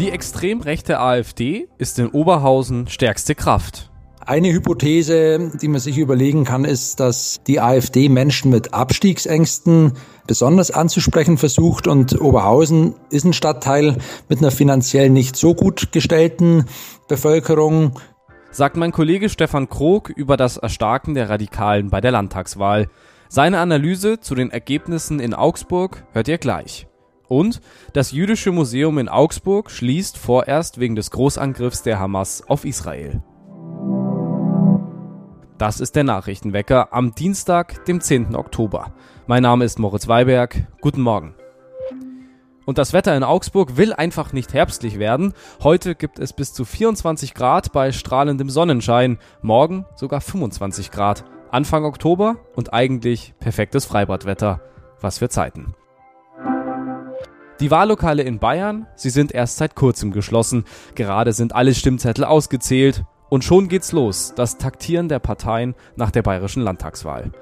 Die extrem rechte AfD ist in Oberhausen stärkste Kraft. Eine Hypothese, die man sich überlegen kann, ist, dass die AfD Menschen mit Abstiegsängsten besonders anzusprechen versucht und Oberhausen ist ein Stadtteil mit einer finanziell nicht so gut gestellten Bevölkerung. Sagt mein Kollege Stefan Krog über das Erstarken der Radikalen bei der Landtagswahl. Seine Analyse zu den Ergebnissen in Augsburg hört ihr gleich. Und das Jüdische Museum in Augsburg schließt vorerst wegen des Großangriffs der Hamas auf Israel. Das ist der Nachrichtenwecker am Dienstag, dem 10. Oktober. Mein Name ist Moritz Weiberg. Guten Morgen. Und das Wetter in Augsburg will einfach nicht herbstlich werden. Heute gibt es bis zu 24 Grad bei strahlendem Sonnenschein, morgen sogar 25 Grad. Anfang Oktober und eigentlich perfektes Freibadwetter. Was für Zeiten. Die Wahllokale in Bayern, sie sind erst seit kurzem geschlossen. Gerade sind alle Stimmzettel ausgezählt. Und schon geht's los, das Taktieren der Parteien nach der bayerischen Landtagswahl.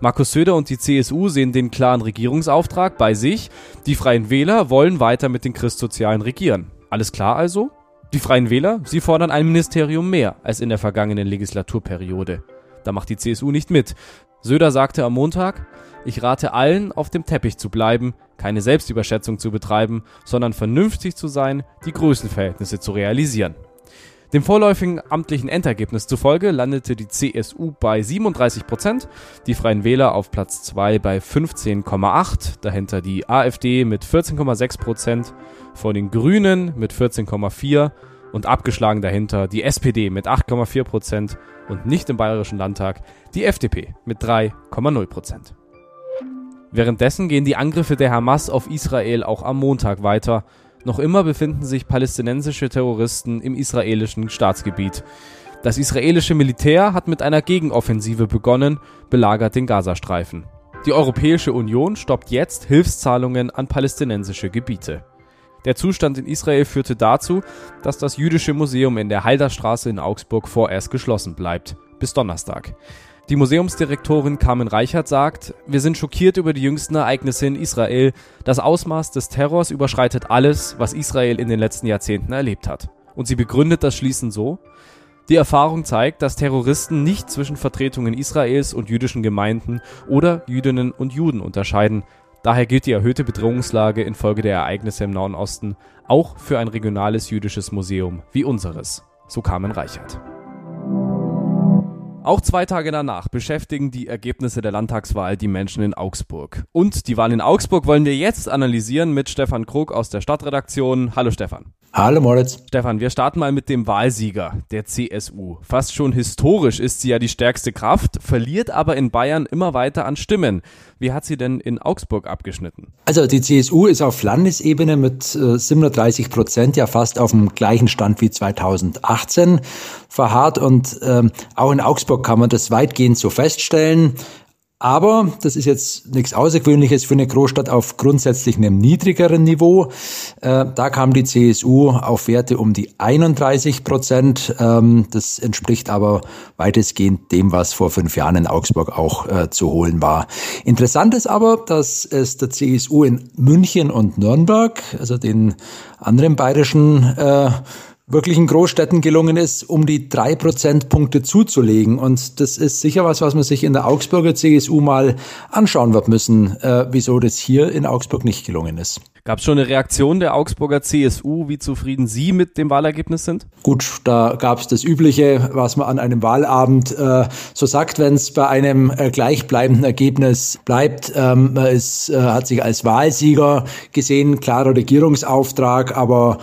Markus Söder und die CSU sehen den klaren Regierungsauftrag bei sich. Die Freien Wähler wollen weiter mit den Christsozialen regieren. Alles klar also? Die Freien Wähler, sie fordern ein Ministerium mehr als in der vergangenen Legislaturperiode. Da macht die CSU nicht mit. Söder sagte am Montag, ich rate allen, auf dem Teppich zu bleiben, keine Selbstüberschätzung zu betreiben, sondern vernünftig zu sein, die Größenverhältnisse zu realisieren. Dem vorläufigen amtlichen Endergebnis zufolge landete die CSU bei 37 Prozent, die Freien Wähler auf Platz 2 bei 15,8, dahinter die AfD mit 14,6 Prozent, vor den Grünen mit 14,4 und abgeschlagen dahinter die SPD mit 8,4 Prozent und nicht im Bayerischen Landtag die FDP mit 3,0 Prozent. Währenddessen gehen die Angriffe der Hamas auf Israel auch am Montag weiter. Noch immer befinden sich palästinensische Terroristen im israelischen Staatsgebiet. Das israelische Militär hat mit einer Gegenoffensive begonnen, belagert den Gazastreifen. Die Europäische Union stoppt jetzt Hilfszahlungen an palästinensische Gebiete. Der Zustand in Israel führte dazu, dass das Jüdische Museum in der Halderstraße in Augsburg vorerst geschlossen bleibt. Bis Donnerstag. Die Museumsdirektorin Carmen Reichert sagt, wir sind schockiert über die jüngsten Ereignisse in Israel. Das Ausmaß des Terrors überschreitet alles, was Israel in den letzten Jahrzehnten erlebt hat. Und sie begründet das Schließen so, die Erfahrung zeigt, dass Terroristen nicht zwischen Vertretungen Israels und jüdischen Gemeinden oder Jüdinnen und Juden unterscheiden. Daher gilt die erhöhte Bedrohungslage infolge der Ereignisse im Nahen Osten auch für ein regionales jüdisches Museum wie unseres. So Carmen Reichert. Auch zwei Tage danach beschäftigen die Ergebnisse der Landtagswahl die Menschen in Augsburg. Und die Wahl in Augsburg wollen wir jetzt analysieren mit Stefan Krug aus der Stadtredaktion. Hallo Stefan. Hallo Moritz. Stefan, wir starten mal mit dem Wahlsieger, der CSU. Fast schon historisch ist sie ja die stärkste Kraft, verliert aber in Bayern immer weiter an Stimmen. Wie hat sie denn in Augsburg abgeschnitten? Also die CSU ist auf Landesebene mit äh, 37 Prozent ja fast auf dem gleichen Stand wie 2018 verharrt und ähm, auch in Augsburg kann man das weitgehend so feststellen. Aber das ist jetzt nichts Außergewöhnliches für eine Großstadt auf grundsätzlich einem niedrigeren Niveau. Äh, da kam die CSU auf Werte um die 31 Prozent. Ähm, das entspricht aber weitestgehend dem, was vor fünf Jahren in Augsburg auch äh, zu holen war. Interessant ist aber, dass es der CSU in München und Nürnberg, also den anderen bayerischen äh, wirklichen Großstädten gelungen ist, um die drei Prozentpunkte zuzulegen. Und das ist sicher was, was man sich in der Augsburger CSU mal anschauen wird müssen, äh, wieso das hier in Augsburg nicht gelungen ist. Gab es schon eine Reaktion der Augsburger CSU, wie zufrieden Sie mit dem Wahlergebnis sind? Gut, da gab es das Übliche, was man an einem Wahlabend äh, so sagt, wenn es bei einem äh, gleichbleibenden Ergebnis bleibt. Ähm, ist, äh, hat sich als Wahlsieger gesehen, klarer Regierungsauftrag, aber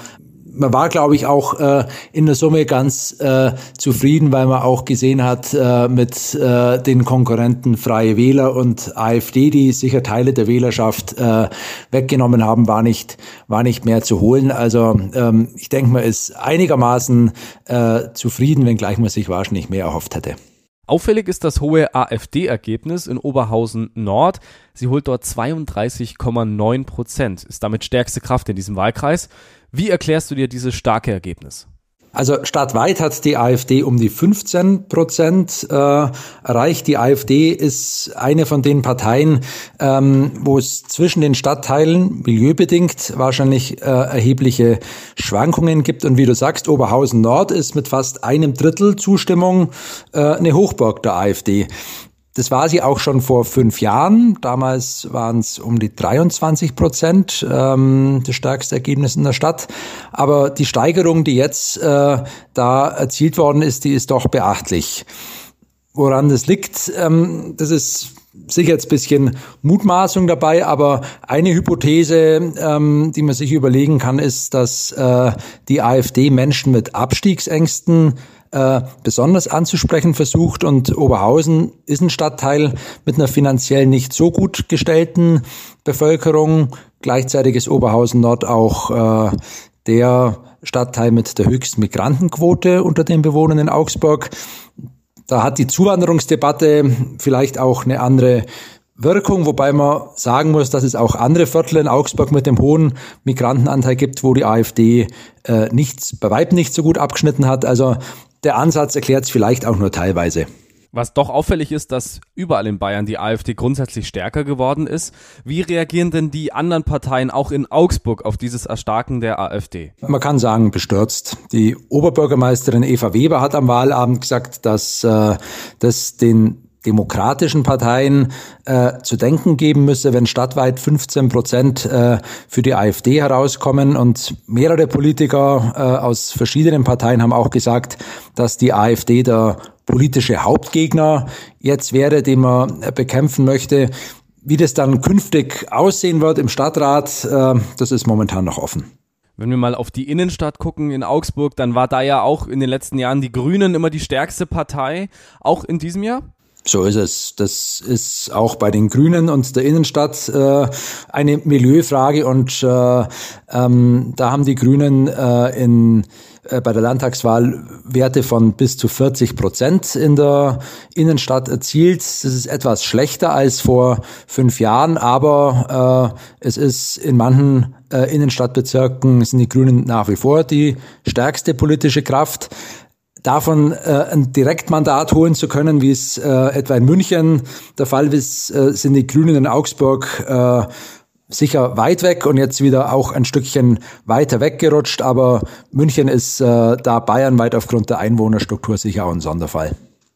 man war, glaube ich, auch äh, in der Summe ganz äh, zufrieden, weil man auch gesehen hat äh, mit äh, den Konkurrenten Freie Wähler und AfD, die sicher Teile der Wählerschaft äh, weggenommen haben, war nicht, war nicht mehr zu holen. Also ähm, ich denke, man ist einigermaßen äh, zufrieden, wenngleich man sich wahrscheinlich mehr erhofft hätte. Auffällig ist das hohe AfD-Ergebnis in Oberhausen Nord. Sie holt dort 32,9 Prozent, ist damit stärkste Kraft in diesem Wahlkreis. Wie erklärst du dir dieses starke Ergebnis? Also stadtweit hat die AfD um die 15 Prozent äh, erreicht. Die AfD ist eine von den Parteien, ähm, wo es zwischen den Stadtteilen milieubedingt wahrscheinlich äh, erhebliche Schwankungen gibt. Und wie du sagst, Oberhausen Nord ist mit fast einem Drittel Zustimmung äh, eine Hochburg der AfD. Das war sie auch schon vor fünf Jahren. Damals waren es um die 23 Prozent, ähm, das stärkste Ergebnis in der Stadt. Aber die Steigerung, die jetzt äh, da erzielt worden ist, die ist doch beachtlich. Woran das liegt, ähm, das ist sicher jetzt bisschen Mutmaßung dabei, aber eine Hypothese, ähm, die man sich überlegen kann, ist, dass äh, die AfD Menschen mit Abstiegsängsten äh, besonders anzusprechen versucht. Und Oberhausen ist ein Stadtteil mit einer finanziell nicht so gut gestellten Bevölkerung. Gleichzeitig ist Oberhausen Nord auch äh, der Stadtteil mit der höchsten Migrantenquote unter den Bewohnern in Augsburg. Da hat die Zuwanderungsdebatte vielleicht auch eine andere Wirkung, wobei man sagen muss, dass es auch andere Viertel in Augsburg mit dem hohen Migrantenanteil gibt, wo die AfD äh, nichts, bei weitem nicht so gut abgeschnitten hat. Also der Ansatz erklärt es vielleicht auch nur teilweise. Was doch auffällig ist, dass überall in Bayern die AfD grundsätzlich stärker geworden ist. Wie reagieren denn die anderen Parteien auch in Augsburg auf dieses Erstarken der AfD? Man kann sagen, bestürzt. Die Oberbürgermeisterin Eva Weber hat am Wahlabend gesagt, dass äh, das den demokratischen Parteien äh, zu denken geben müsse, wenn stadtweit 15 Prozent äh, für die AfD herauskommen. Und mehrere Politiker äh, aus verschiedenen Parteien haben auch gesagt, dass die AfD der politische Hauptgegner jetzt wäre, den man bekämpfen möchte. Wie das dann künftig aussehen wird im Stadtrat, äh, das ist momentan noch offen. Wenn wir mal auf die Innenstadt gucken in Augsburg, dann war da ja auch in den letzten Jahren die Grünen immer die stärkste Partei, auch in diesem Jahr? So ist es. Das ist auch bei den Grünen und der Innenstadt äh, eine Milieufrage und äh, ähm, da haben die Grünen äh, in äh, bei der Landtagswahl Werte von bis zu 40 Prozent in der Innenstadt erzielt. Das ist etwas schlechter als vor fünf Jahren, aber äh, es ist in manchen äh, Innenstadtbezirken sind die Grünen nach wie vor die stärkste politische Kraft davon äh, ein Direktmandat holen zu können, wie es äh, etwa in München der Fall ist, äh, sind die Grünen in Augsburg äh, sicher weit weg und jetzt wieder auch ein Stückchen weiter weggerutscht. Aber München ist äh, da bayernweit aufgrund der Einwohnerstruktur sicher auch ein Sonderfall.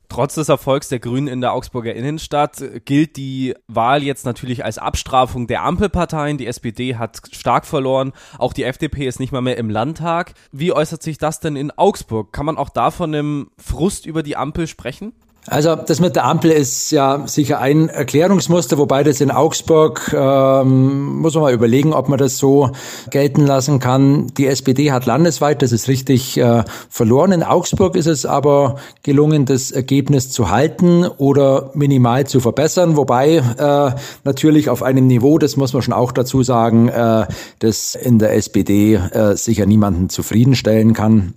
Trotz des Erfolgs der Grünen in der Augsburger Innenstadt gilt die Wahl jetzt natürlich als Abstrafung der Ampelparteien. Die SPD hat stark verloren, auch die FDP ist nicht mal mehr im Landtag. Wie äußert sich das denn in Augsburg? Kann man auch da von einem Frust über die Ampel sprechen? Also das mit der Ampel ist ja sicher ein Erklärungsmuster, wobei das in Augsburg ähm, muss man mal überlegen, ob man das so gelten lassen kann. Die SPD hat landesweit, das ist richtig, äh, verloren. In Augsburg ist es aber gelungen, das Ergebnis zu halten oder minimal zu verbessern, wobei äh, natürlich auf einem Niveau, das muss man schon auch dazu sagen, äh, das in der SPD äh, sicher niemanden zufriedenstellen kann.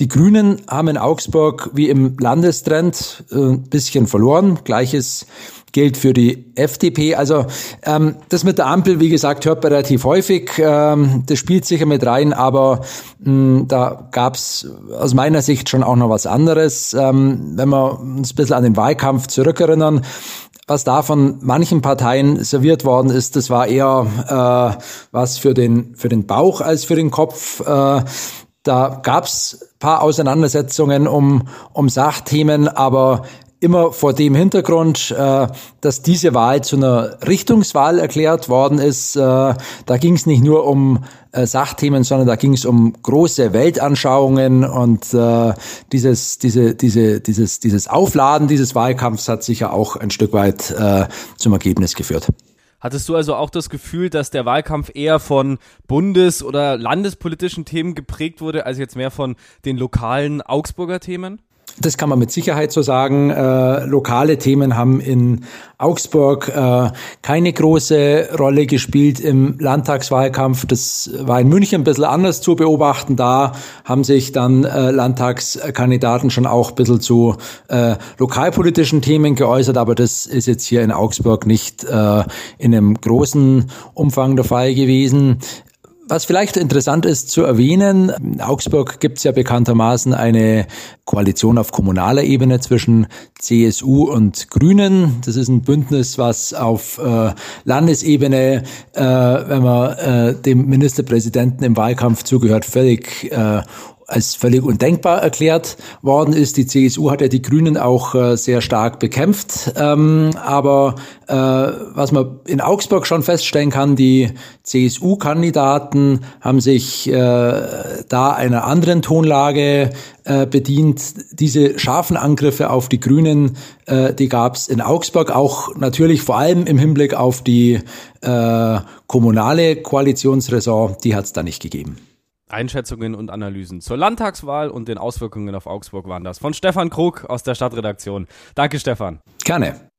Die Grünen haben in Augsburg wie im Landestrend äh, ein bisschen verloren. Gleiches gilt für die FDP. Also ähm, das mit der Ampel, wie gesagt, hört man relativ häufig. Ähm, das spielt sicher mit rein, aber mh, da gab's aus meiner Sicht schon auch noch was anderes. Ähm, wenn wir uns ein bisschen an den Wahlkampf zurückerinnern, was da von manchen Parteien serviert worden ist, das war eher äh, was für den für den Bauch als für den Kopf. Äh, da gab's paar Auseinandersetzungen um, um Sachthemen, aber immer vor dem Hintergrund, äh, dass diese Wahl zu einer Richtungswahl erklärt worden ist. Äh, da ging es nicht nur um äh, Sachthemen, sondern da ging es um große Weltanschauungen und äh, dieses, diese, diese, dieses, dieses Aufladen dieses Wahlkampfs hat sicher auch ein Stück weit äh, zum Ergebnis geführt. Hattest du also auch das Gefühl, dass der Wahlkampf eher von bundes- oder landespolitischen Themen geprägt wurde, als jetzt mehr von den lokalen Augsburger Themen? Das kann man mit Sicherheit so sagen. Äh, lokale Themen haben in Augsburg äh, keine große Rolle gespielt im Landtagswahlkampf. Das war in München ein bisschen anders zu beobachten. Da haben sich dann äh, Landtagskandidaten schon auch ein bisschen zu äh, lokalpolitischen Themen geäußert, aber das ist jetzt hier in Augsburg nicht äh, in einem großen Umfang der Fall gewesen. Was vielleicht interessant ist zu erwähnen, in Augsburg gibt es ja bekanntermaßen eine Koalition auf kommunaler Ebene zwischen CSU und Grünen. Das ist ein Bündnis, was auf äh, Landesebene, äh, wenn man äh, dem Ministerpräsidenten im Wahlkampf zugehört, völlig äh, als völlig undenkbar erklärt worden ist. Die CSU hat ja die Grünen auch äh, sehr stark bekämpft. Ähm, aber äh, was man in Augsburg schon feststellen kann, die CSU-Kandidaten haben sich äh, da einer anderen Tonlage äh, bedient. Diese scharfen Angriffe auf die Grünen, äh, die gab es in Augsburg auch natürlich vor allem im Hinblick auf die äh, kommunale Koalitionsräson, die hat es da nicht gegeben. Einschätzungen und Analysen zur Landtagswahl und den Auswirkungen auf Augsburg waren das. Von Stefan Krug aus der Stadtredaktion. Danke, Stefan. Gerne.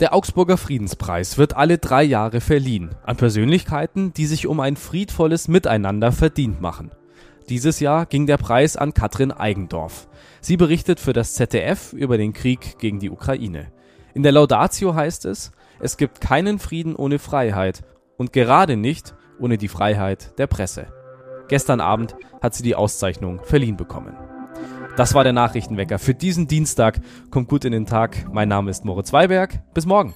Der Augsburger Friedenspreis wird alle drei Jahre verliehen an Persönlichkeiten, die sich um ein friedvolles Miteinander verdient machen. Dieses Jahr ging der Preis an Katrin Eigendorf. Sie berichtet für das ZDF über den Krieg gegen die Ukraine. In der Laudatio heißt es, es gibt keinen Frieden ohne Freiheit und gerade nicht ohne die Freiheit der Presse. Gestern Abend hat sie die Auszeichnung verliehen bekommen. Das war der Nachrichtenwecker für diesen Dienstag. Kommt gut in den Tag. Mein Name ist Moritz Weiberg. Bis morgen.